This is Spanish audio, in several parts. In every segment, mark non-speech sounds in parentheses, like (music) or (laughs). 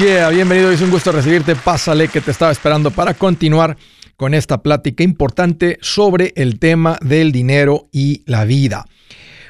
bienvenido, es un gusto recibirte. Pásale que te estaba esperando para continuar con esta plática importante sobre el tema del dinero y la vida.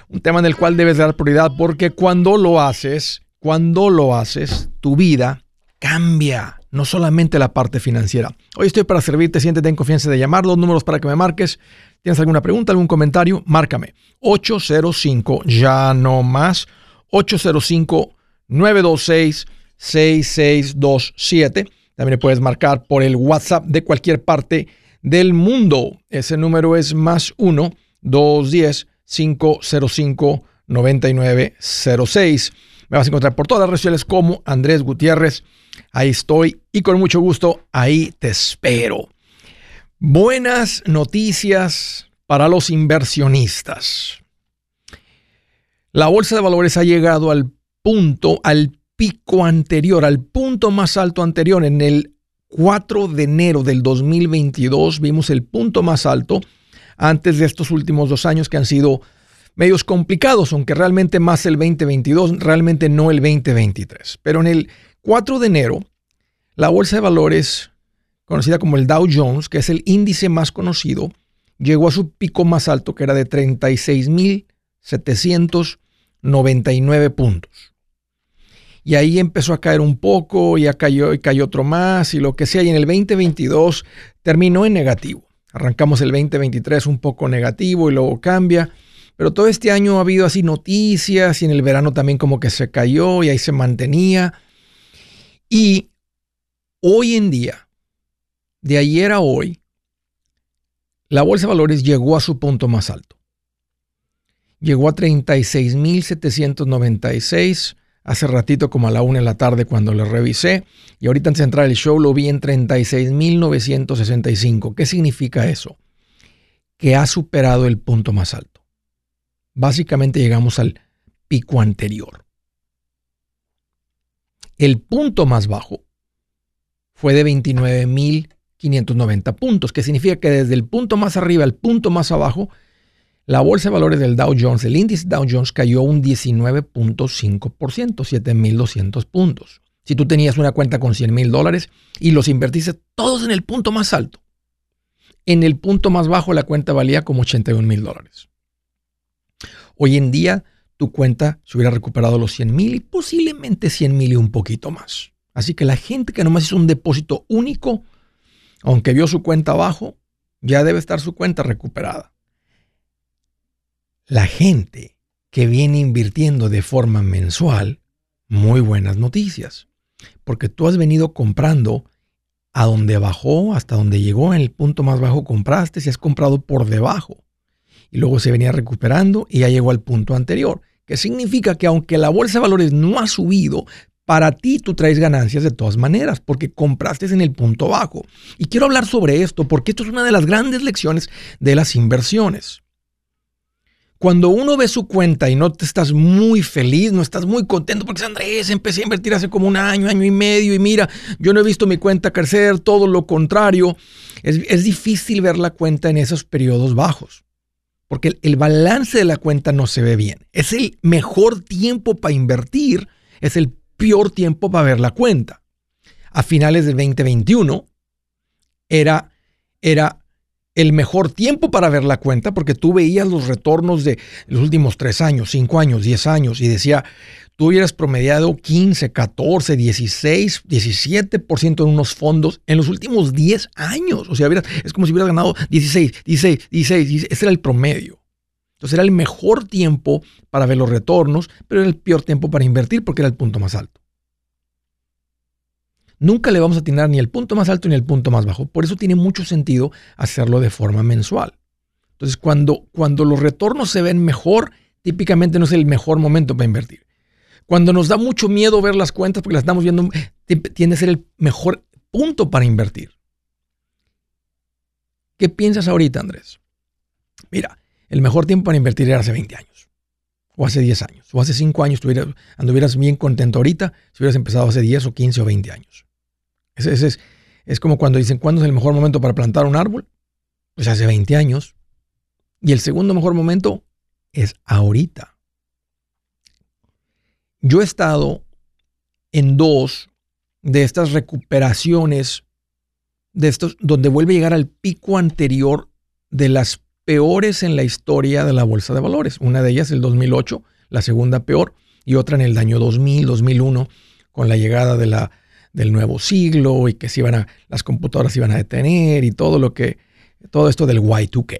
Un tema en el cual debes dar prioridad porque cuando lo haces, cuando lo haces, tu vida cambia, no solamente la parte financiera. Hoy estoy para servirte, siéntete en confianza de llamar, los números para que me marques. ¿Tienes alguna pregunta, algún comentario? Márcame. 805, ya no más. 805 926 6627. También puedes marcar por el WhatsApp de cualquier parte del mundo. Ese número es más 1 210 505 9906. Me vas a encontrar por todas las redes sociales como Andrés Gutiérrez. Ahí estoy y con mucho gusto ahí te espero. Buenas noticias para los inversionistas. La bolsa de valores ha llegado al punto, al pico anterior, al punto más alto anterior. En el 4 de enero del 2022 vimos el punto más alto antes de estos últimos dos años que han sido medios complicados, aunque realmente más el 2022, realmente no el 2023. Pero en el 4 de enero, la bolsa de valores, conocida como el Dow Jones, que es el índice más conocido, llegó a su pico más alto, que era de 36.799 puntos y ahí empezó a caer un poco, ya cayó y cayó otro más y lo que sea. Y en el 2022 terminó en negativo. Arrancamos el 2023 un poco negativo y luego cambia. Pero todo este año ha habido así noticias y en el verano también como que se cayó y ahí se mantenía. Y hoy en día, de ayer a hoy, la bolsa de valores llegó a su punto más alto. Llegó a 36.796 hace ratito como a la una de la tarde cuando lo revisé y ahorita antes de entrar el show lo vi en 36.965. ¿Qué significa eso? Que ha superado el punto más alto. Básicamente llegamos al pico anterior. El punto más bajo fue de 29.590 puntos, que significa que desde el punto más arriba al punto más abajo la bolsa de valores del Dow Jones, el índice Dow Jones cayó un 19.5%, 7.200 puntos. Si tú tenías una cuenta con 100 mil dólares y los invertiste todos en el punto más alto, en el punto más bajo la cuenta valía como 81 mil dólares. Hoy en día tu cuenta se hubiera recuperado los 100 mil y posiblemente 100 mil y un poquito más. Así que la gente que nomás hizo un depósito único, aunque vio su cuenta abajo, ya debe estar su cuenta recuperada la gente que viene invirtiendo de forma mensual, muy buenas noticias, porque tú has venido comprando a donde bajó, hasta donde llegó, en el punto más bajo compraste, si has comprado por debajo. Y luego se venía recuperando y ya llegó al punto anterior, que significa que aunque la bolsa de valores no ha subido, para ti tú traes ganancias de todas maneras, porque compraste en el punto bajo. Y quiero hablar sobre esto, porque esto es una de las grandes lecciones de las inversiones. Cuando uno ve su cuenta y no te estás muy feliz, no estás muy contento, porque Andrés, empecé a invertir hace como un año, año y medio, y mira, yo no he visto mi cuenta crecer, todo lo contrario. Es, difícil ver la cuenta en esos periodos bajos, porque el, el balance de la cuenta no se ve bien. Es el mejor tiempo para invertir, es el peor tiempo para ver la cuenta. A finales del 2021 era, era el mejor tiempo para ver la cuenta porque tú veías los retornos de los últimos tres años, cinco años, diez años y decía, tú hubieras promediado 15, 14, 16, 17% en unos fondos en los últimos 10 años. O sea, es como si hubieras ganado 16, 16, 16, ese era el promedio. Entonces era el mejor tiempo para ver los retornos, pero era el peor tiempo para invertir porque era el punto más alto nunca le vamos a atinar ni el punto más alto ni el punto más bajo. Por eso tiene mucho sentido hacerlo de forma mensual. Entonces, cuando, cuando los retornos se ven mejor, típicamente no es el mejor momento para invertir. Cuando nos da mucho miedo ver las cuentas porque las estamos viendo, tiende a ser el mejor punto para invertir. ¿Qué piensas ahorita, Andrés? Mira, el mejor tiempo para invertir era hace 20 años, o hace 10 años, o hace 5 años, anduvieras bien contento ahorita si hubieras empezado hace 10 o 15 o 20 años. Es, es, como cuando dicen, ¿cuándo es el mejor momento para plantar un árbol? Pues hace 20 años. Y el segundo mejor momento es ahorita. Yo he estado en dos de estas recuperaciones, de estos, donde vuelve a llegar al pico anterior de las peores en la historia de la bolsa de valores. Una de ellas el 2008, la segunda peor, y otra en el año 2000, 2001, con la llegada de la, del nuevo siglo y que a, las computadoras se iban a detener y todo lo que, todo esto del Y2K.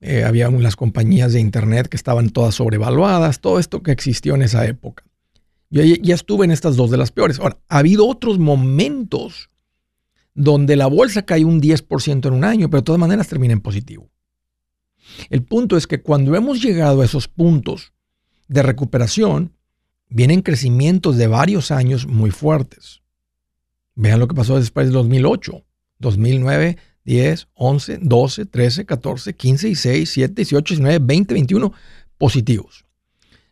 Eh, había unas compañías de internet que estaban todas sobrevaluadas, todo esto que existió en esa época. Yo ya estuve en estas dos de las peores. Ahora, ha habido otros momentos donde la bolsa cae un 10% en un año, pero de todas maneras termina en positivo. El punto es que cuando hemos llegado a esos puntos de recuperación, vienen crecimientos de varios años muy fuertes. Vean lo que pasó después del 2008, 2009, 10, 11, 12, 13, 14, 15, 16, 17, 18, 19, 20, 21 positivos.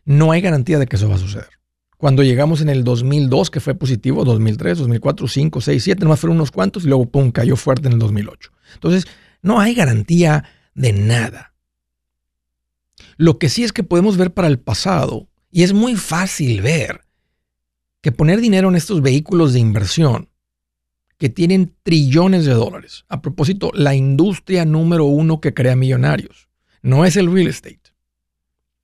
No hay garantía de que eso va a suceder. Cuando llegamos en el 2002, que fue positivo, 2003, 2004, 5, 6, 7, nomás fueron unos cuantos y luego, pum, cayó fuerte en el 2008. Entonces, no hay garantía de nada. Lo que sí es que podemos ver para el pasado, y es muy fácil ver, que poner dinero en estos vehículos de inversión que tienen trillones de dólares. A propósito, la industria número uno que crea millonarios no es el real estate.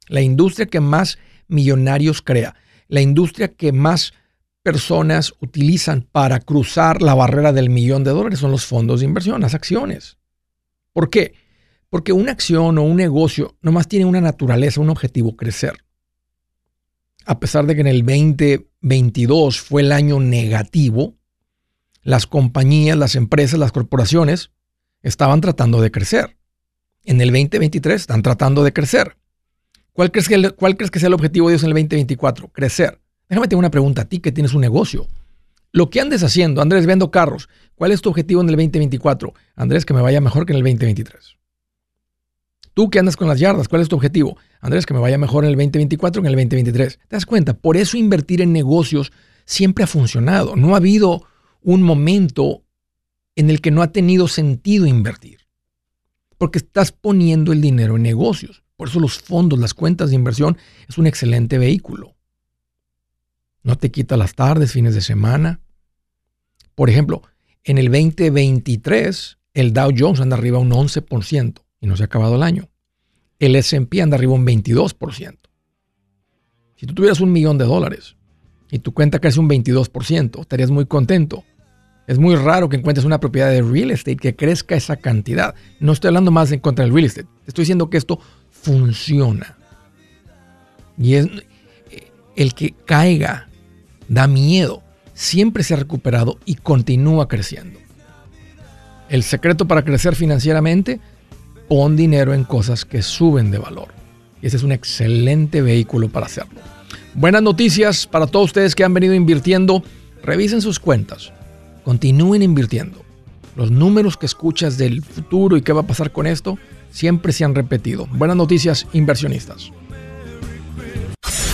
La industria que más millonarios crea, la industria que más personas utilizan para cruzar la barrera del millón de dólares son los fondos de inversión, las acciones. ¿Por qué? Porque una acción o un negocio nomás tiene una naturaleza, un objetivo, crecer. A pesar de que en el 2022 fue el año negativo, las compañías, las empresas, las corporaciones estaban tratando de crecer. En el 2023 están tratando de crecer. ¿Cuál crees, que, ¿Cuál crees que sea el objetivo de ellos en el 2024? Crecer. Déjame tener una pregunta a ti que tienes un negocio. Lo que andes haciendo, Andrés, vendo carros. ¿Cuál es tu objetivo en el 2024? Andrés, que me vaya mejor que en el 2023. Tú que andas con las yardas, ¿cuál es tu objetivo? Andrés, que me vaya mejor en el 2024 que en el 2023. ¿Te das cuenta? Por eso invertir en negocios siempre ha funcionado. No ha habido un momento en el que no ha tenido sentido invertir. Porque estás poniendo el dinero en negocios. Por eso los fondos, las cuentas de inversión es un excelente vehículo. No te quita las tardes, fines de semana. Por ejemplo, en el 2023 el Dow Jones anda arriba un 11% y no se ha acabado el año. El SP anda arriba un 22%. Si tú tuvieras un millón de dólares y tu cuenta crece un 22%, estarías muy contento. Es muy raro que encuentres una propiedad de real estate que crezca esa cantidad. No estoy hablando más en contra del real estate. Estoy diciendo que esto funciona. Y es el que caiga da miedo. Siempre se ha recuperado y continúa creciendo. El secreto para crecer financieramente, pon dinero en cosas que suben de valor. Y ese es un excelente vehículo para hacerlo. Buenas noticias para todos ustedes que han venido invirtiendo. Revisen sus cuentas Continúen invirtiendo. Los números que escuchas del futuro y qué va a pasar con esto siempre se han repetido. Buenas noticias, inversionistas.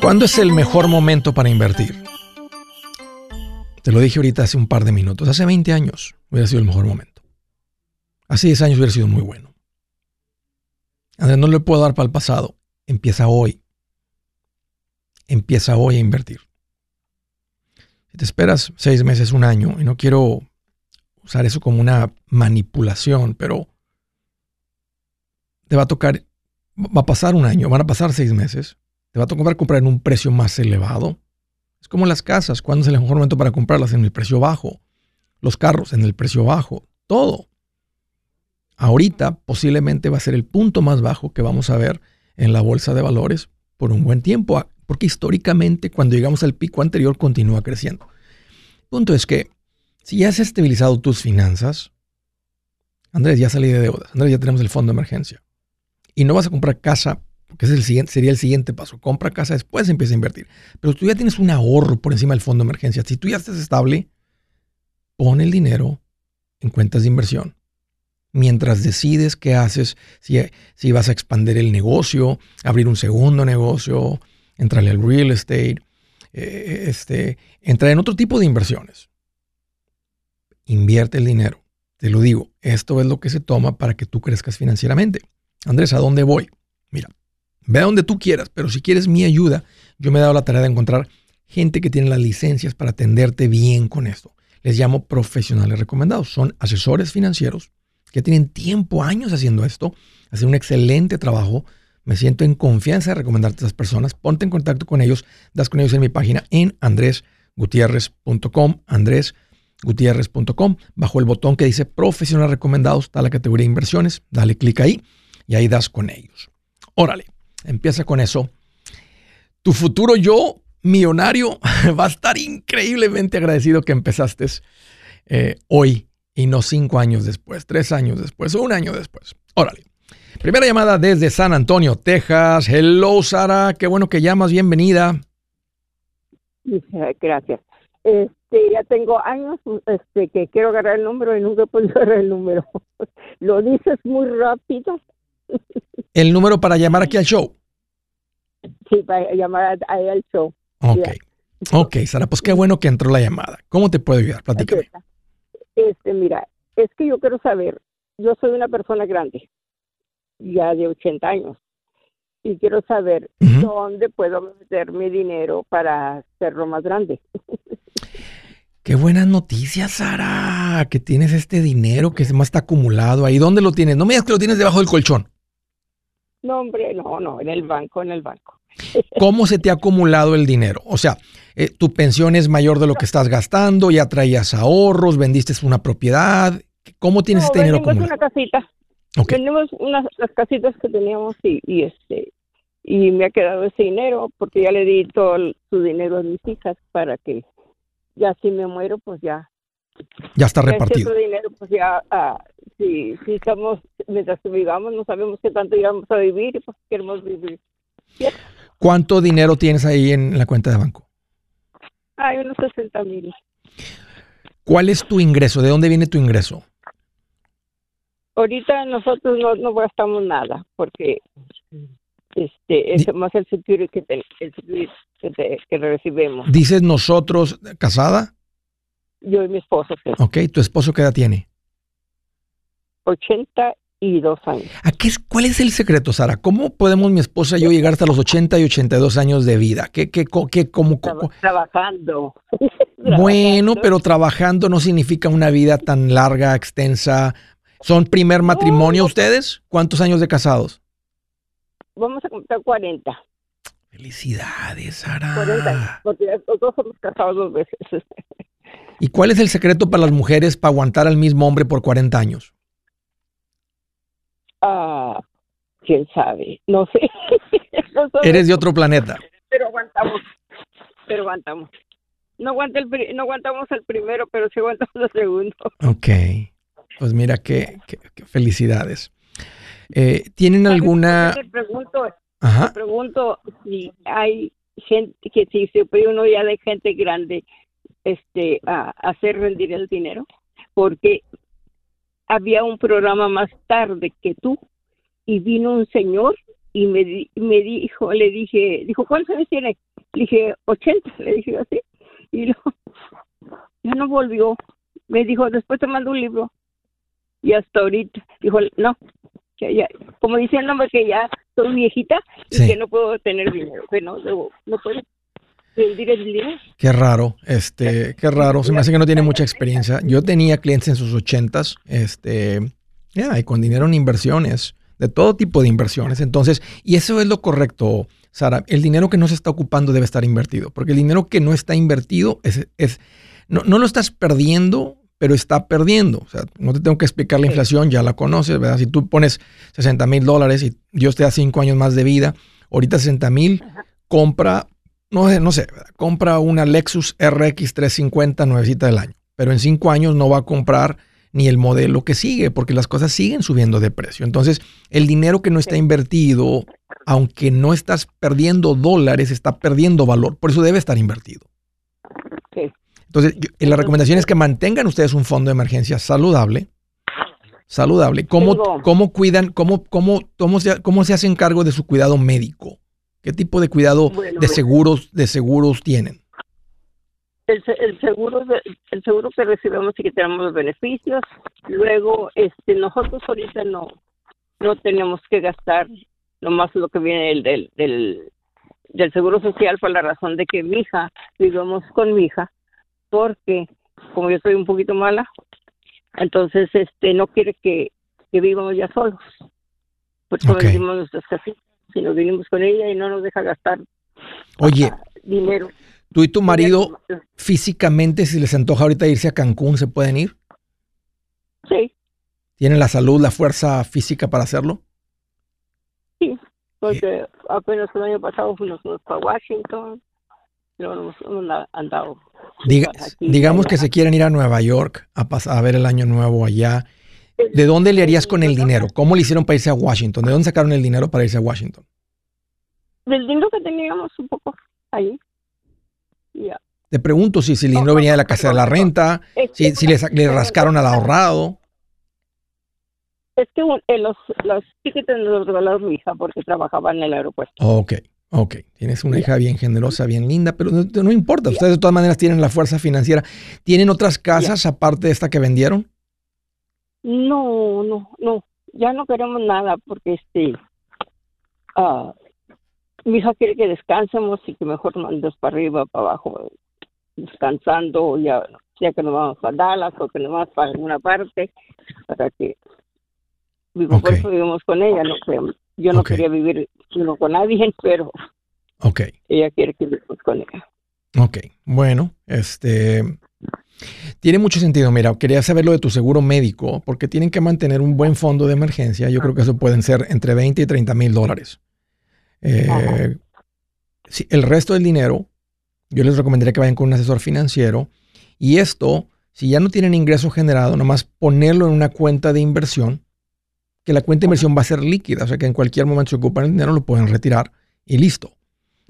¿Cuándo es el mejor momento para invertir? Te lo dije ahorita hace un par de minutos. Hace 20 años hubiera sido el mejor momento. Hace 10 años hubiera sido muy bueno. No le puedo dar para el pasado. Empieza hoy. Empieza hoy a invertir. Te esperas seis meses, un año, y no quiero usar eso como una manipulación, pero te va a tocar, va a pasar un año, van a pasar seis meses, te va a tocar comprar en un precio más elevado. Es como las casas, ¿cuándo es el mejor momento para comprarlas? En el precio bajo. Los carros en el precio bajo. Todo. Ahorita posiblemente va a ser el punto más bajo que vamos a ver en la bolsa de valores por un buen tiempo, porque históricamente cuando llegamos al pico anterior continúa creciendo. El punto es que si ya has estabilizado tus finanzas, Andrés, ya salí de deudas, Andrés, ya tenemos el fondo de emergencia, y no vas a comprar casa porque sería el siguiente paso. Compra casa, después empieza a invertir. Pero tú ya tienes un ahorro por encima del fondo de emergencia. Si tú ya estás estable, pon el dinero en cuentas de inversión. Mientras decides qué haces, si, si vas a expandir el negocio, abrir un segundo negocio, entrarle al real estate, eh, este, entrar en otro tipo de inversiones. Invierte el dinero. Te lo digo, esto es lo que se toma para que tú crezcas financieramente. Andrés, ¿a dónde voy? Mira, Ve a donde tú quieras, pero si quieres mi ayuda, yo me he dado la tarea de encontrar gente que tiene las licencias para atenderte bien con esto. Les llamo profesionales recomendados. Son asesores financieros que tienen tiempo, años haciendo esto, hacen un excelente trabajo. Me siento en confianza de recomendarte a esas personas. Ponte en contacto con ellos, das con ellos en mi página en andresgutierrez.com, andresgutierrez.com. Bajo el botón que dice profesionales recomendados está la categoría de inversiones. Dale clic ahí y ahí das con ellos. Órale. Empieza con eso. Tu futuro yo, millonario, (laughs) va a estar increíblemente agradecido que empezaste eh, hoy y no cinco años después, tres años después o un año después. Órale. Primera llamada desde San Antonio, Texas. Hello, Sara. Qué bueno que llamas. Bienvenida. (laughs) Gracias. Este, ya tengo años este, que quiero agarrar el número y nunca he podido (laughs) agarrar el número. (laughs) Lo dices muy rápido el número para llamar aquí al show. Sí, para llamar ahí al show. Ok. Ok, Sara, pues qué bueno que entró la llamada. ¿Cómo te puedo ayudar? Platícame. Este, mira, es que yo quiero saber, yo soy una persona grande, ya de 80 años, y quiero saber dónde puedo meter mi dinero para hacerlo más grande. (laughs) Qué buenas noticias, Sara, que tienes este dinero que se más está acumulado ahí. ¿Dónde lo tienes? No me digas que lo tienes debajo del colchón. No, hombre, no, no, en el banco, en el banco. (laughs) ¿Cómo se te ha acumulado el dinero? O sea, eh, tu pensión es mayor de lo que estás gastando, ya traías ahorros, vendiste una propiedad. ¿Cómo tienes este dinero acumulado? una casita. Tenemos unas las casitas que teníamos y, y, este y me ha quedado ese dinero porque ya le di todo su dinero a mis hijas para que ya si me muero pues ya ya está repartido. dinero, pues ya, ah, si, si estamos, mientras que vivamos, no sabemos qué tanto íbamos a vivir y pues queremos vivir. ¿Cuánto dinero tienes ahí en la cuenta de banco? Hay unos 60 mil. ¿Cuál es tu ingreso? ¿De dónde viene tu ingreso? Ahorita nosotros no, no gastamos nada porque este es más el security que, el security que, que recibimos. ¿Dices nosotros casada? Yo y mi esposo. Ok, ¿tu esposo qué edad tiene? 82 años. ¿A qué es, ¿Cuál es el secreto, Sara? ¿Cómo podemos mi esposa y yo llegar hasta los 80 y 82 años de vida? ¿Qué, qué, qué, cómo, Trabajando. (laughs) bueno, pero trabajando no significa una vida tan larga, extensa. ¿Son primer matrimonio ustedes? ¿Cuántos años de casados? Vamos a contar 40. Felicidades, Sara. porque los dos somos casados dos veces. ¿Y cuál es el secreto para las mujeres para aguantar al mismo hombre por 40 años? Ah, quién sabe, no sé. (laughs) Eres de otro planeta. Pero aguantamos, pero aguantamos. No, aguanta el, no aguantamos el primero, pero sí aguantamos el segundo. Ok, pues mira qué, felicidades. Eh, ¿Tienen alguna...? Te pregunto, Ajá. pregunto si hay gente, que si se puede uno ya de gente grande este a hacer rendir el dinero, porque había un programa más tarde que tú y vino un señor y me, me dijo, le dije, dijo, ¿cuántos años tiene? Le dije, 80, le dije así. Y (laughs) lo, ya no volvió. Me dijo, después te mando un libro. Y hasta ahorita, dijo, no, que ya, como dice el nombre, que ya soy viejita y que no puedo tener dinero, que no, no puedo Qué raro, este, qué raro. Se me hace que no tiene mucha experiencia. Yo tenía clientes en sus ochentas, este, y con dinero en inversiones, de todo tipo de inversiones. Entonces, y eso es lo correcto, Sara. El dinero que no se está ocupando debe estar invertido, porque el dinero que no está invertido es, es no, no lo estás perdiendo, pero está perdiendo. O sea, no te tengo que explicar la inflación, ya la conoces, ¿verdad? Si tú pones 60 mil dólares y Dios te da cinco años más de vida, ahorita 60 mil, compra no, no sé, compra una Lexus RX 350 nuevecita del año, pero en cinco años no va a comprar ni el modelo que sigue, porque las cosas siguen subiendo de precio. Entonces, el dinero que no está invertido, aunque no estás perdiendo dólares, está perdiendo valor. Por eso debe estar invertido. Entonces, la recomendación es que mantengan ustedes un fondo de emergencia saludable. Saludable. ¿Cómo, cómo cuidan, cómo, cómo, cómo, se, cómo se hacen cargo de su cuidado médico? ¿Qué tipo de cuidado de seguros de seguros tienen? El, seguro el seguro que recibimos y que tenemos los beneficios. Luego, este, nosotros ahorita no no tenemos que gastar más lo que viene del, del, del seguro social por la razón de que mi hija vivimos con mi hija porque como yo estoy un poquito mala, entonces este no quiere que, que vivamos ya solos. Por eso vendimos nuestras casitas si nos vinimos con ella y no nos deja gastar Oye, dinero. ¿Tú y tu marido físicamente, si les antoja ahorita irse a Cancún, se pueden ir? Sí. ¿Tienen la salud, la fuerza física para hacerlo? Sí, porque apenas el año pasado fuimos para Washington, pero no hemos andado. Digamos que se quieren ir a Nueva York a, a ver el año nuevo allá ¿De dónde le harías con el dinero? ¿Cómo le hicieron para irse a Washington? ¿De dónde sacaron el dinero para irse a Washington? Del dinero que teníamos un poco ahí. Te pregunto si, el dinero venía de la casa de la renta, si, si le, rascaron al ahorrado. Es que eh, los, los tickets los regaló mi hija porque trabajaba en el aeropuerto. Ok, ok. Tienes una hija bien generosa, bien linda, pero no, importa. Ustedes de todas maneras tienen la fuerza financiera. ¿Tienen otras casas aparte de esta que vendieron? No, no, no, ya no queremos nada porque este, uh, mi hija quiere que descansemos y que mejor mandes para arriba, para abajo, descansando, ya, ya que nos vamos a Dallas o que nos vamos para alguna parte, para que vivo, por eso vivimos con ella, no yo no quería vivir sino con nadie, pero okay. ella quiere que vivamos con ella. Ok, bueno, este, tiene mucho sentido. Mira, quería saber lo de tu seguro médico, porque tienen que mantener un buen fondo de emergencia. Yo creo que eso pueden ser entre 20 y 30 mil dólares. Eh, el resto del dinero, yo les recomendaría que vayan con un asesor financiero. Y esto, si ya no tienen ingreso generado, nomás ponerlo en una cuenta de inversión, que la cuenta de inversión va a ser líquida, o sea que en cualquier momento se ocupan el dinero, lo pueden retirar y listo.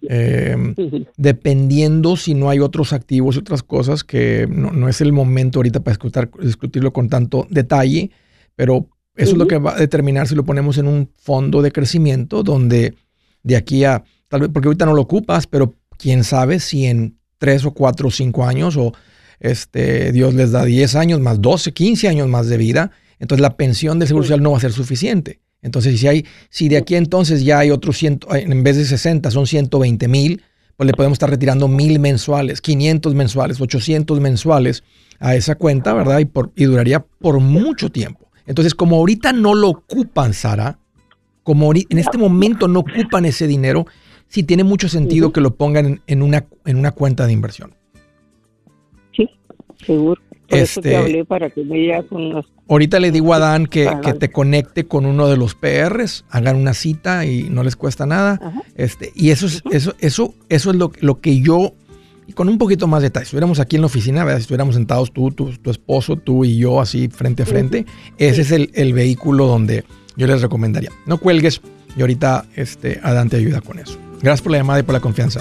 Em, dependiendo si no hay otros activos y otras cosas que no, es el momento ahorita para discutirlo con tanto detalle, pero eso es lo que va a determinar si lo ponemos en un fondo de crecimiento donde de aquí a, tal vez, porque ahorita no lo ocupas, pero quién sabe si en tres o cuatro o cinco años o este, Dios les da 10 años más 12, 15 años más de vida, entonces la pensión de seguro social no va a ser suficiente. Entonces, si, hay, si de aquí entonces ya hay otros 100, en vez de 60 son 120 mil, pues le podemos estar retirando mil mensuales, 500 mensuales, 800 mensuales a esa cuenta, ¿verdad? Y, por, y duraría por mucho tiempo. Entonces, como ahorita no lo ocupan, Sara, como en este momento no ocupan ese dinero, sí tiene mucho sentido que lo pongan en, una, en una cuenta de inversión. Sí, seguro. Por eso te este, hablé para que me con los... Ahorita le digo a Dan que, te conecte con uno de los PRs, hagan una cita y no les cuesta nada. Este, y eso es, eso, eso, eso es lo, lo que yo y con un poquito más de detalle. Si estuviéramos aquí en la oficina, si estuviéramos sentados tú, tu, esposo, tú y yo así frente a frente, ese es el, vehículo donde yo les recomendaría. No cuelgues y ahorita este, Adán te ayuda con eso. Gracias por la llamada y por la confianza.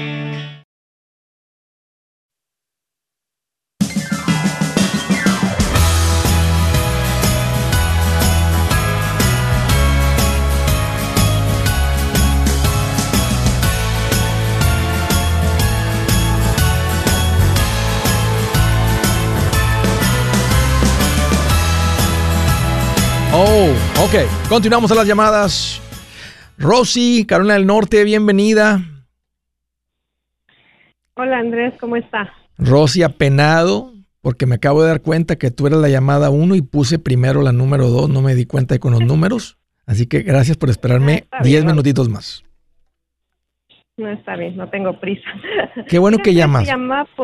Ok. Continuamos a las llamadas. Rosy, Carolina del Norte, bienvenida. Hola Andrés, ¿cómo está? Rosy, apenado, porque me acabo de dar cuenta que tú eras la llamada 1 y puse primero la número 2, no me di cuenta con los (laughs) números. Así que gracias por esperarme 10 minutitos más. No está bien, no tengo prisa. Qué bueno que llamas.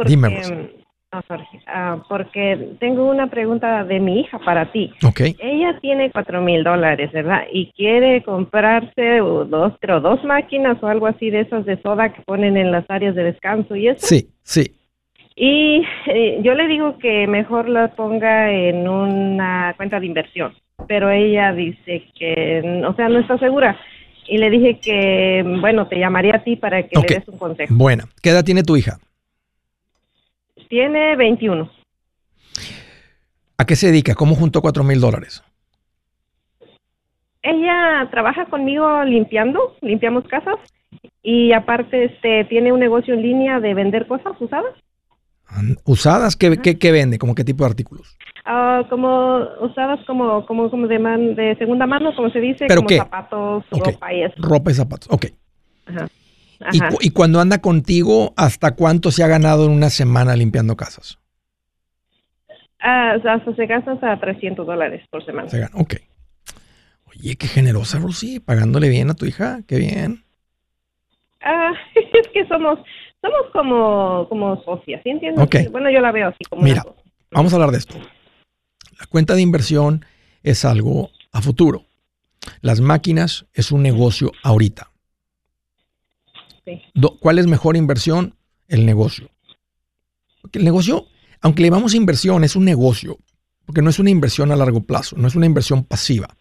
Dime, Rosy. No, ah, porque tengo una pregunta de mi hija para ti. Okay. Ella tiene cuatro mil dólares, ¿verdad? Y quiere comprarse dos, pero dos máquinas o algo así de esas de soda que ponen en las áreas de descanso y eso. Sí, sí. Y eh, yo le digo que mejor la ponga en una cuenta de inversión, pero ella dice que, o sea, no está segura. Y le dije que, bueno, te llamaría a ti para que le des un consejo. Buena. ¿Qué edad tiene tu hija? Tiene 21. ¿A qué se dedica? ¿Cómo juntó 4 mil dólares? Ella trabaja conmigo limpiando, limpiamos casas y aparte este tiene un negocio en línea de vender cosas usadas. ¿Usadas? ¿Qué, qué, vende? ¿Cómo qué tipo de artículos? Ah, como usadas como como, como de, de segunda mano, como se dice, ¿Pero como qué? zapatos, ropa y eso. Ropa y zapatos, ok. Ajá. Y, cuando anda contigo, ¿hasta cuánto se ha ganado en una semana limpiando casas? Ah, hasta se gasta hasta 300 dólares por semana. Se gana, ok. Oye, qué generosa, Rosy, pagándole bien a tu hija, qué bien. Ah, (laughs) es que somos, somos como, como socias, ¿sí entiendes? Okay. Bueno, yo la veo así como Mira, vamos a hablar de esto. La cuenta de inversión es algo a futuro. Las máquinas es un negocio ahorita. ¿Cuál es mejor inversión? El negocio. El negocio, aunque le llamamos inversión, es un negocio, porque no es una inversión a largo plazo, no es una inversión pasiva.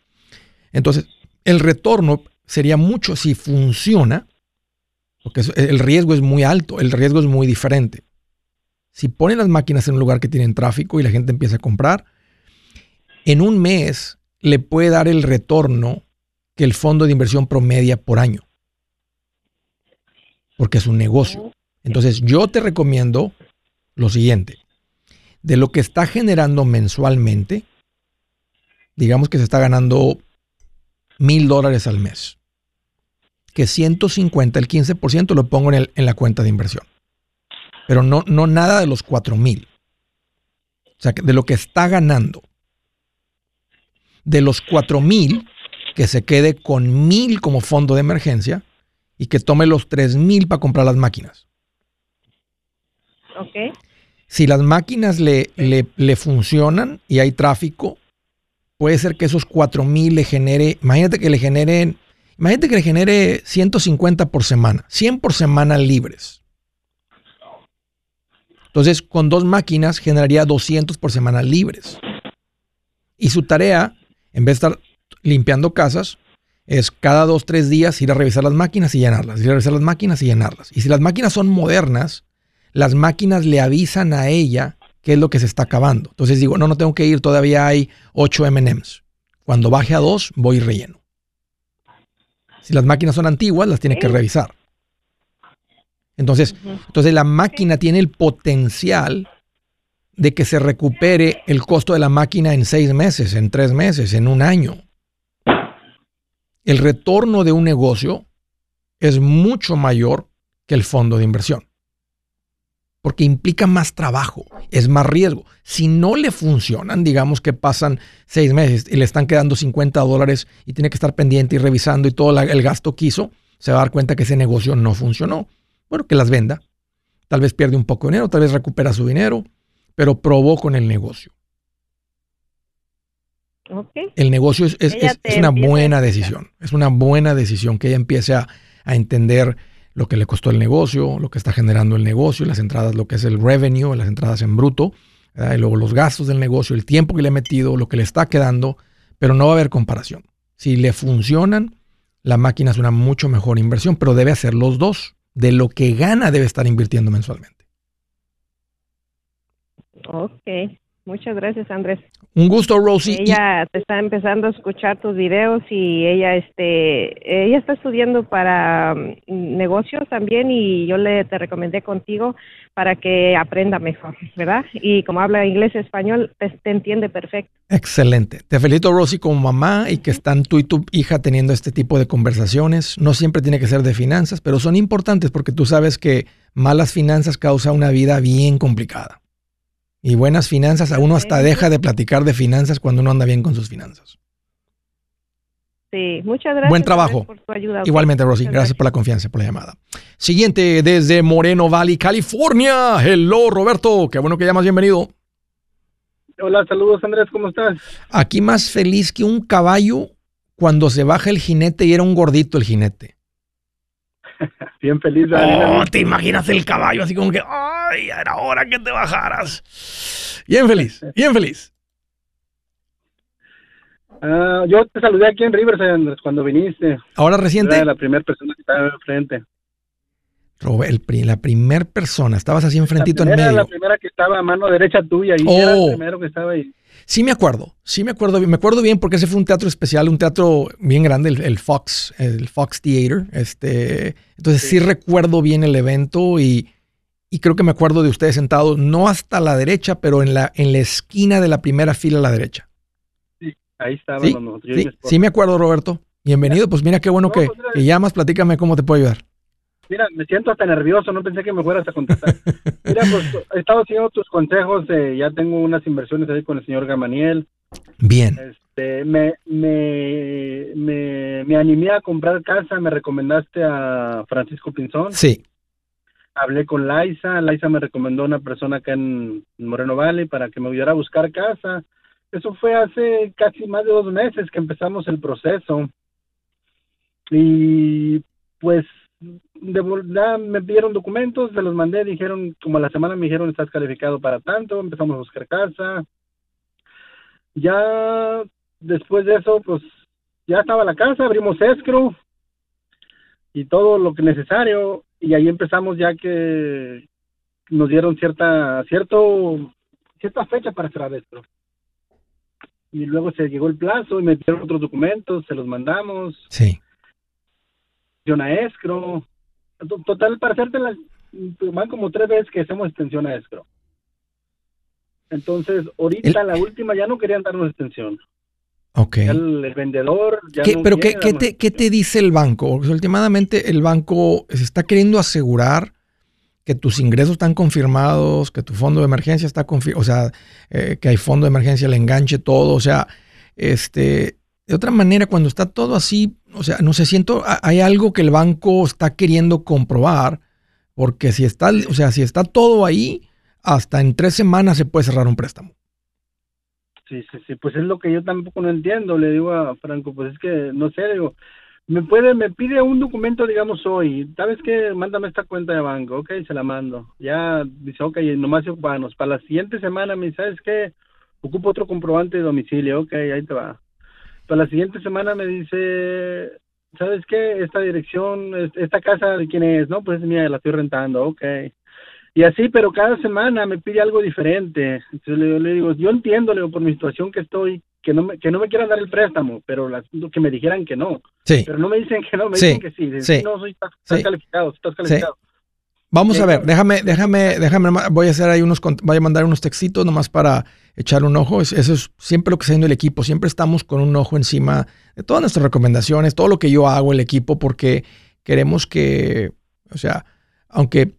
Entonces, el retorno sería mucho si funciona, porque el riesgo es muy alto, el riesgo es muy diferente. Si ponen las máquinas en un lugar que tienen tráfico y la gente empieza a comprar, en un mes le puede dar el retorno que el fondo de inversión promedia por año porque es un negocio. Entonces yo te recomiendo lo siguiente. De lo que está generando mensualmente, digamos que se está ganando mil dólares al mes, que 150, el 15% lo pongo en, en, la cuenta de inversión. Pero no, no nada de los cuatro mil. O sea, de lo que está ganando. De los cuatro mil, que se quede con mil como fondo de emergencia y que tome los 3 mil para comprar las máquinas. Ok. Si las máquinas le, le, funcionan y hay tráfico, puede ser que esos 4 mil le genere, imagínate que le generen, Imagínate que le genere 150 por semana, 100 por semana libres. Entonces, con dos máquinas generaría 200 por semana libres. Y su tarea, en vez de estar limpiando casas, es cada dos, tres días ir a revisar las máquinas y llenarlas, ir a revisar las máquinas y llenarlas. Y si las máquinas son modernas, las máquinas le avisan a ella qué es lo que se está acabando. Entonces digo, no, no tengo que ir, todavía hay 8 MMs. Cuando baje a 2, voy y relleno. Si las máquinas son antiguas, las tiene que revisar. Entonces, entonces la máquina tiene el potencial de que se recupere el costo de la máquina en seis meses, en tres meses, en un año. El retorno de un negocio es mucho mayor que el fondo de inversión porque implica más trabajo, es más riesgo. Si no le funcionan, digamos que pasan seis meses y le están quedando 50 dólares y tiene que estar pendiente y revisando y todo el gasto que hizo, se va a dar cuenta que ese negocio no funcionó. Bueno, que las venda. Tal vez pierde un poco de dinero, tal vez recupera su dinero, pero probó con el negocio. El negocio es, una buena decisión. Es una buena decisión que ella empiece a, a entender lo que le costó el negocio, lo que está generando el negocio, las entradas, lo que es el revenue, las entradas en bruto, y luego los gastos del negocio, el tiempo que le ha metido, lo que le está quedando, pero no va a haber comparación. Si le funcionan, la máquina es una mucho mejor inversión, pero debe hacer los dos. De lo que gana debe estar invirtiendo mensualmente. Ok. Muchas gracias, Andrés. Un gusto, Rosie. Ella te está empezando a escuchar tus videos y ella, este, ella está estudiando para mm, negocios también y yo le te recomendé contigo para que aprenda mejor, ¿verdad? Y como habla inglés y español, te, entiende perfecto. Excelente. Te felicito, Rosie, como mamá y que están tú y tu hija teniendo este tipo de conversaciones. No siempre tiene que ser de finanzas, pero son importantes porque tú sabes que malas finanzas causan una vida bien complicada. Y buenas finanzas, a uno hasta deja de platicar de finanzas cuando uno anda bien con sus finanzas. Sí, muchas gracias. Buen trabajo. Por tu ayuda, Igualmente, Rosy. Gracias, por la confianza, por la llamada. Siguiente, desde Moreno Valley, California. Hello, Roberto. Qué bueno que llamas. Bienvenido. Hola, saludos, Andrés. ¿Cómo estás? Aquí más feliz que un caballo cuando se baja el jinete y era un gordito el jinete. (laughs) Bien feliz. Oh, te imaginas el caballo así como que, ay, era hora que te bajaras. Bien feliz, bien feliz. Ah, yo te saludé aquí en Riverside cuando viniste. ¿Ahora reciente? Era la primera persona que estaba enfrente. Robert, la primera persona, estabas así enfrentito en medio. La primera que estaba a mano derecha tuya y era el oh. primero que estaba ahí. Sí me acuerdo, sí me acuerdo bien. Me acuerdo bien porque ese fue un teatro especial, un teatro bien grande, el, Fox, el Fox Theater. Este, entonces sí. recuerdo bien el evento y, creo que me acuerdo de ustedes sentados, no hasta la derecha, pero en la, en la esquina de la primera fila a la derecha. Sí, ahí estábamos ¿Sí? Sí, me acuerdo, Roberto. Bienvenido, pues mira qué bueno que, pues, que llamas, platícame cómo te puedo ayudar. Mira, me siento hasta nervioso, no pensé que me fueras a contestar. Mira, pues he estado siguiendo tus consejos, ya tengo unas inversiones ahí con el señor Gamaniel. Bien. Este, me, me, me, animé a comprar casa, me recomendaste a Francisco Pinzón. Sí. Hablé con Laisa, Laisa me recomendó una persona acá en Moreno Valley para que me ayudara a buscar casa. Eso fue hace casi más de dos meses que empezamos el proceso. Y pues de, me pidieron documentos, se los mandé, dijeron, como a la semana me dijeron, estás calificado para tanto, empezamos a buscar casa. Ya después de eso, pues ya estaba la casa, abrimos escrow y todo lo que necesario y ahí empezamos ya que nos dieron cierta cierto cierta fecha para cerrar escrow. Y luego se llegó el plazo y me dieron otros documentos, se los mandamos. Sí a escro. Total, para hacerte las, van como tres veces que hacemos extensión a escro. Entonces, ahorita la última ya no querían darnos extensión. Ok. El, vendedor ya Pero ¿qué, ¿qué, te, ¿qué te dice el banco? Porque últimamente el banco se está queriendo asegurar que tus ingresos están confirmados, que tu fondo de emergencia está confirmado, o sea, eh, que hay fondo de emergencia, le enganche todo, o sea, este, de otra manera, cuando está todo así, o sea, no sé, siento, hay algo que el banco está queriendo comprobar, porque si está, o sea, si está todo ahí, hasta en tres semanas se puede cerrar un préstamo. Sí, sí, sí, pues es lo que yo tampoco no entiendo, le digo a Franco, pues es que, no sé, digo, me puede, me pide un documento, digamos, hoy, ¿sabes qué? Mándame esta cuenta de banco, ok, se la mando. Ya dice, ok, nomás se ocupanos. Para la siguiente semana me dice, ¿sabes qué? Ocupo otro comprobante de domicilio, ok, ahí te va. Para la siguiente semana me dice, ¿sabes qué? Esta dirección, esta casa de quién es, ¿no? Pues es mía, la estoy rentando, ok. Y así, pero cada semana me pide algo diferente. Entonces le, digo, yo entiendo, le por mi situación que estoy, que no me, que no me quieran dar el préstamo, pero que me dijeran que no. Sí. Pero no me dicen que no, me dicen que sí. sí. No, soy, estás, calificado, estás calificado. Vamos a ver, déjame, déjame, déjame, voy a hacer ahí unos, voy a mandar unos textitos nomás para echar un ojo. Eso es siempre lo que está haciendo el equipo. Siempre estamos con un ojo encima de todas nuestras recomendaciones, todo lo que yo hago, el equipo, porque queremos que, o sea, aunque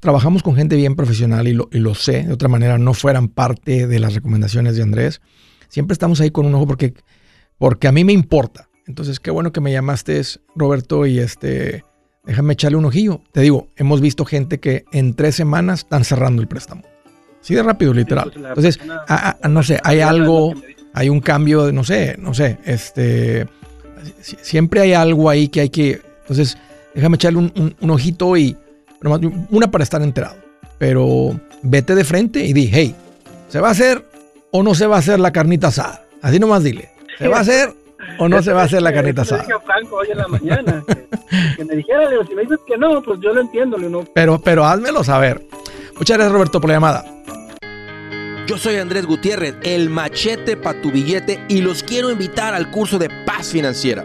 trabajamos con gente bien profesional y lo, y lo sé, de otra manera no fueran parte de las recomendaciones de Andrés, siempre estamos ahí con un ojo porque, porque a mí me importa. Entonces, qué bueno que me llamaste, Roberto, y este, déjame echarle un ojillo. Te digo, hemos visto gente que en tres semanas están cerrando el préstamo. Sí, de rápido, literal. Pues, Entonces, no sé, hay algo, hay un cambio, no sé, no sé, este, siempre hay algo ahí que hay que, entonces, déjame echarle un, un ojito y una para estar enterado. Pero vete de frente y di, hey, ¿se va a hacer o no se va a hacer la carnita asada? Así nomás dile, ¿se va a hacer o no se va a hacer la carnita asada? Franco hoy en la mañana, que, me dijera, si me dices que no, pues yo lo entiendo. No. Pero, pero házmelo saber. Muchas gracias Roberto por la llamada. Yo soy Andrés Gutiérrez, el machete para tu billete y los quiero invitar al curso de paz financiera.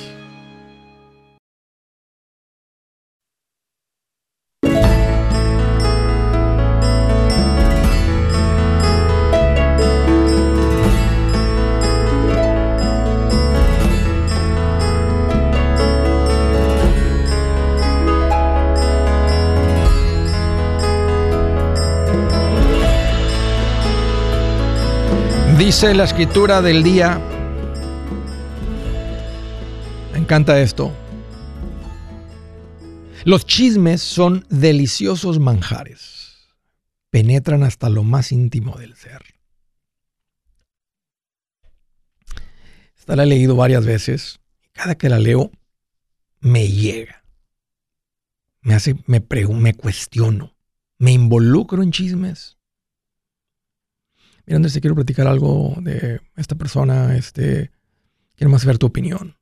La escritura del día, me encanta esto, los chismes son deliciosos manjares, penetran hasta lo más íntimo del ser. Esta la he leído varias veces, cada que la leo me llega, me hace, me, me cuestiono, me involucro en chismes mira Andrés, te quiero platicar algo de esta persona, este, quiero más ver tu opinión.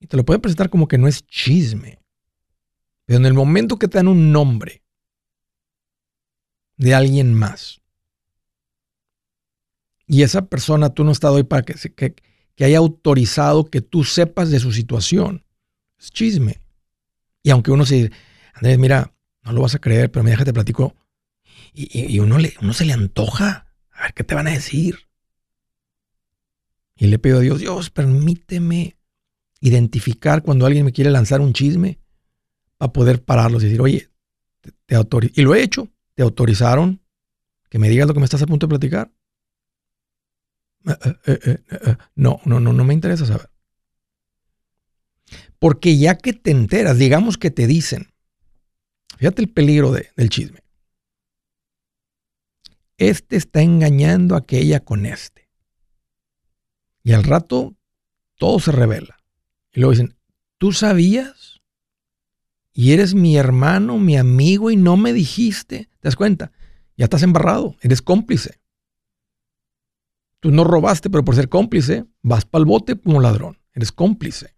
Y te lo puede presentar como que no es chisme. Pero en el momento que te dan un nombre de alguien más, y esa persona tú no estás hoy para que, que, que haya autorizado que tú sepas de su situación, es chisme. Y aunque uno se dice, Andrés, mira, no lo vas a creer, pero me déjate platico. Y, y uno, le, uno se le antoja. ¿Qué te van a decir? Y le pido a Dios, Dios, permíteme identificar cuando alguien me quiere lanzar un chisme para poder pararlos y decir, oye, te, y lo he hecho, te autorizaron que me digas lo que me estás a punto de platicar. Eh, eh, eh, no, no, no, no me interesa saber. Porque ya que te enteras, digamos que te dicen, fíjate el peligro del chisme este está engañando a aquella con este. Y al rato todo se revela. Y luego dicen, ¿tú sabías? Y eres mi hermano, mi amigo y no me dijiste. ¿Te das cuenta? Ya estás embarrado, eres cómplice. Tú no robaste, pero por ser cómplice vas para el bote como ladrón. Eres cómplice.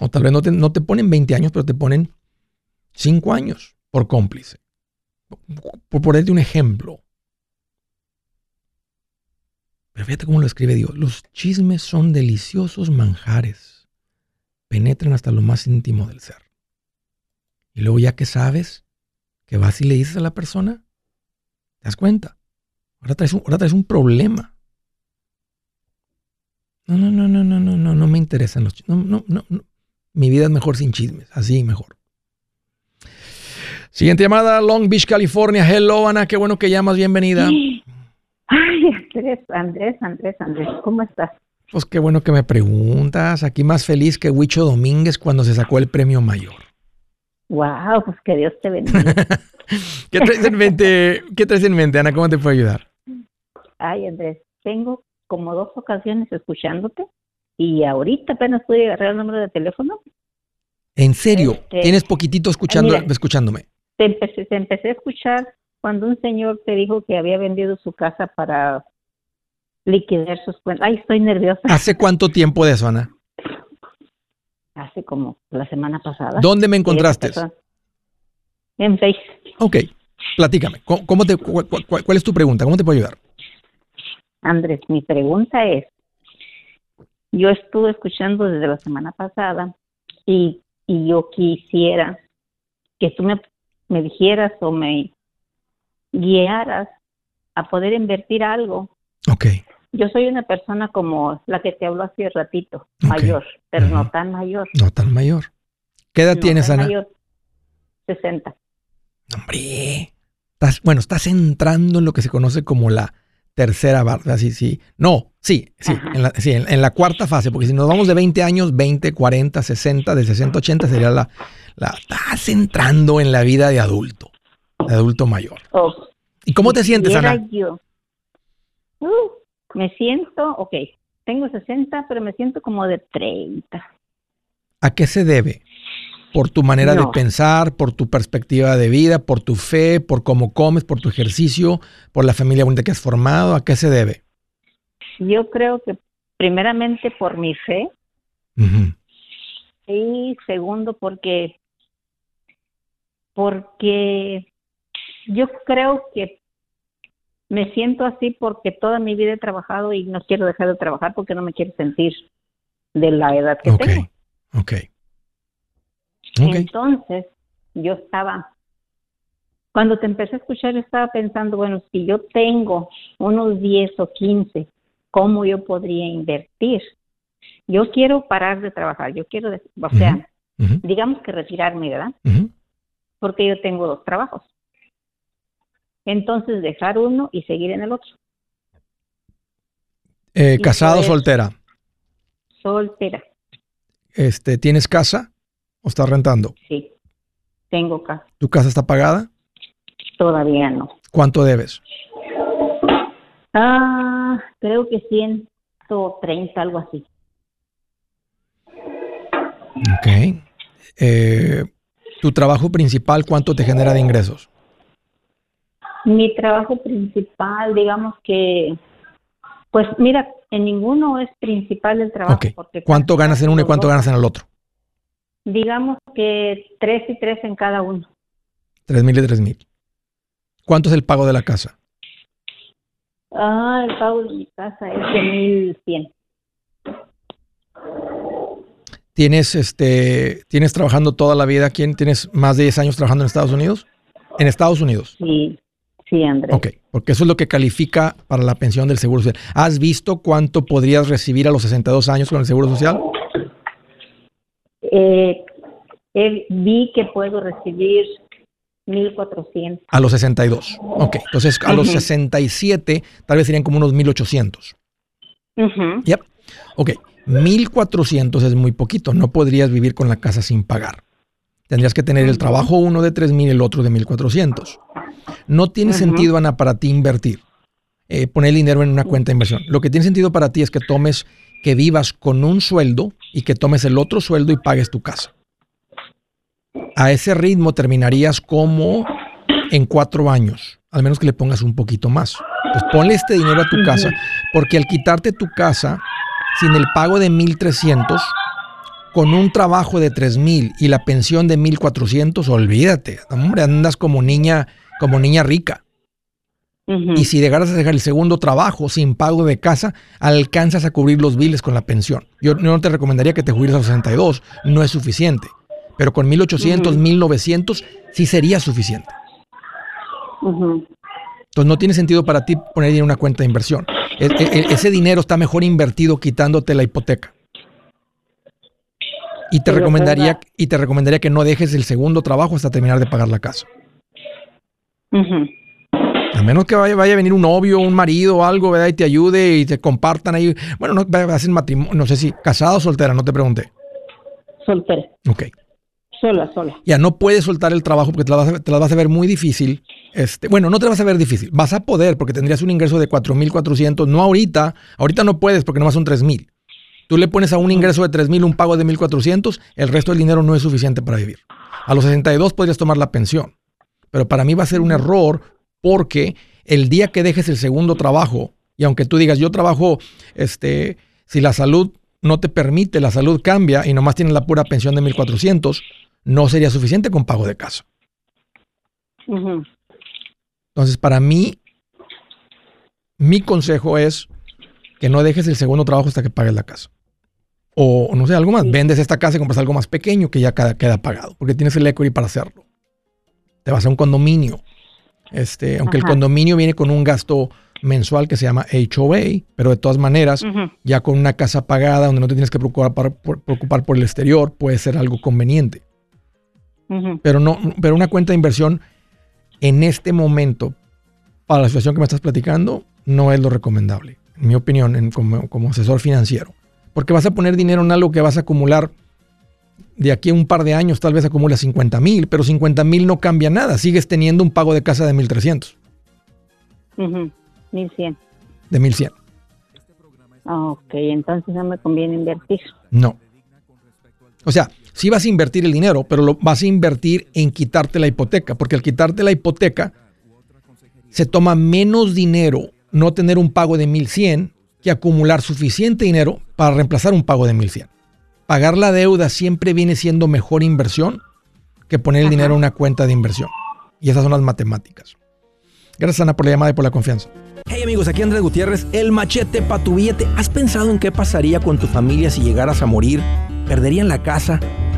O tal vez no te, no te ponen 20 años, pero te ponen 5 años por cómplice por ponerte un ejemplo. Pero fíjate cómo lo escribe Dios. Los chismes son deliciosos manjares. Penetran hasta lo más íntimo del ser. Y luego ya que sabes, que vas y le dices a la persona, ¿te das cuenta? Ahora traes un, ahora traes un problema. No, no, no, no, no, no, no, no me interesan los chismes. No, no, no, Mi vida es mejor sin chismes, así mejor. Siguiente llamada, Long Beach, California. Hello, Ana, qué bueno que llamas, bienvenida. Ay, Andrés, Andrés, Andrés, Andrés, ¿cómo estás? Pues qué bueno que me preguntas. Aquí más feliz que Huicho Domínguez cuando se sacó el premio mayor. Wow, pues que Dios te bendiga. (laughs) ¿Qué traes en mente, qué traes en mente, Ana? ¿Cómo te puedo ayudar? Ay, Andrés, tengo como dos ocasiones escuchándote y ahorita apenas pude agarrar el número de teléfono. ¿En serio? Este, ¿Tienes poquitito escuchando, escuchándome? Te empecé, te empecé a escuchar cuando un señor te dijo que había vendido su casa para liquidar sus cuentas. Ay, estoy nerviosa. ¿Hace cuánto tiempo de eso, Ana? Hace como la semana pasada. ¿Dónde me encontraste? En Facebook. Ok, platícame. ¿Cómo, te, cuál es tu pregunta? ¿Cómo te puedo ayudar? Andrés, mi pregunta es, yo estuve escuchando desde la semana pasada y, y yo quisiera que tú me, me dijeras o me guiaras a poder invertir algo. Ok. Yo soy una persona como la que te habló hace ratito, mayor, pero no tan mayor. No tan mayor. ¿Qué edad tienes, Ana? Mayor, 60. Hombre, estás, bueno, estás entrando en lo que se conoce como la tercera barra, sí, sí. No, sí, sí, en la, sí en, la, cuarta fase, porque si nos vamos de 20 años, 20, 40, 60, de 60 80 sería la, la estás entrando en la vida de adulto, de adulto mayor. ¿Y cómo te sientes, Ana? Yo. Uh, me siento, ok, tengo 60, pero me siento como de 30. ¿A qué se debe? Por tu manera de pensar, por tu perspectiva de vida, por tu fe, por cómo comes, por tu ejercicio, por la familia bonita que has formado? ¿A qué se debe? Yo creo que primeramente por mi fe y segundo porque porque yo creo que me siento así porque toda mi vida he trabajado y no quiero dejar de trabajar porque no me quiero sentir de la edad que tengo. Entonces, yo estaba, cuando te empecé a escuchar, estaba pensando, bueno, si yo tengo unos 10 o 15, ¿cómo yo podría invertir? Yo quiero parar de trabajar, yo quiero, o sea, digamos que retirarme, ¿verdad? Porque yo tengo dos trabajos. Entonces, dejar uno y seguir en el otro. Eh, ¿Casado o soltera? Soltera. Este, ¿Tienes casa? ¿O estás rentando? Sí, tengo casa. ¿Tu casa está pagada? Todavía no. ¿Cuánto debes? Ah, creo que 130, algo así. Ok. Eh, ¿Tu trabajo principal cuánto te genera de ingresos? Mi trabajo principal, digamos que, pues mira, en ninguno es principal el trabajo. Okay. ¿Cuánto ganas en uno y cuánto ganas en el otro? Digamos que tres y tres en cada uno. Tres mil y tres mil. ¿Cuánto es el pago de la casa? Ah, el pago de mi casa es de mil cien. ¿Tienes, este, ¿Tienes trabajando toda la vida aquí? ¿Tienes más de 10 años trabajando en Estados Unidos? En Estados Unidos. Sí, sí, Andrés. Ok, porque eso es lo que califica para la pensión del Seguro Social. ¿Has visto cuánto podrías recibir a los 62 años con el Seguro Social? Eh, vi que puedo recibir 1.400. A los 62. Ok, entonces a los 67 tal vez serían como unos 1.800. Uh Yep. Ok, 1.400 es muy poquito. No podrías vivir con la casa sin pagar. Tendrías que tener el trabajo uno de 3.000 y el otro de 1.400. No tiene sentido, Ana, para ti invertir. Eh, poner dinero en una cuenta de inversión. Lo que tiene sentido para ti es que tomes que vivas con un sueldo y que tomes el otro sueldo y pagues tu casa. A ese ritmo terminarías como en cuatro años, al menos que le pongas un poquito más. Pues ponle este dinero a tu casa, porque al quitarte tu casa sin el pago de 1.300, con un trabajo de 3.000 y la pensión de 1.400, olvídate, hombre, andas como niña, como niña rica. Y si llegaras a dejar el segundo trabajo sin pago de casa, alcanzas a cubrir los biles con la pensión. Yo no te recomendaría que te jubiles a los 62, no es suficiente. Pero con 1800, 1900 sí sería suficiente. Entonces no tiene sentido para ti poner en una cuenta de inversión. E, e, e, ese dinero está mejor invertido quitándote la hipoteca. Y te, recomendaría, y te recomendaría que no dejes el segundo trabajo hasta terminar de pagar la casa. A menos que vaya, vaya, a venir un novio, un marido o algo, ¿verdad? Y te ayude y te compartan ahí. Bueno, no hacen matrimonio, no sé si casada o soltera, no te pregunté. Soltera. Ok. Sola, sola. Ya no puedes soltar el trabajo porque te la vas a, te la vas a ver muy difícil. Este, bueno, no te vas a ver difícil. Vas a poder porque tendrías un ingreso de 4.400. No ahorita. Ahorita no puedes porque nomás son 3.000. Tú le pones a un ingreso de 3.000 un pago de 1.400. El resto del dinero no es suficiente para vivir. A los 62 podrías tomar la pensión. Pero para mí va a ser un error porque el día que dejes el segundo trabajo, y aunque tú digas, yo trabajo, este, si la salud no te permite, la salud cambia y nomás tienes la pura pensión de 1.400, no sería suficiente con pago de casa. Entonces, para mí, mi consejo es que no dejes el segundo trabajo hasta que pagues la casa. O, no sé, algo más. Vendes esta casa y compras algo más pequeño que ya queda, queda pagado, porque tienes el equity para hacerlo. Te vas a un condominio este, aunque el condominio viene con un gasto mensual que se llama HOA, pero de todas maneras, ya con una casa pagada donde no te tienes que preocupar por, preocupar por el exterior, puede ser algo conveniente. Pero no, pero una cuenta de inversión en este momento, para la situación que me estás platicando, no es lo recomendable, en mi opinión, como, como asesor financiero. Porque vas a poner dinero en algo que vas a acumular de aquí a un par de años tal vez acumula 50 mil, pero 50 mil no cambia nada. Sigues teniendo un pago de casa de 1300. Uh 1100. De 1100. Ah, ok, entonces no me conviene invertir. No. O sea, sí vas a invertir el dinero, pero lo vas a invertir en quitarte la hipoteca, porque al quitarte la hipoteca se toma menos dinero no tener un pago de 1100 que acumular suficiente dinero para reemplazar un pago de 1100 pagar la deuda siempre viene siendo mejor inversión que poner el dinero en una cuenta de inversión. Y esas son las matemáticas. Gracias Ana por la llamada y por la confianza. Hey amigos, aquí Andrés Gutiérrez, el machete para tu billete. ¿Has pensado en qué pasaría con tu familia si llegaras a morir? ¿Perderían la casa?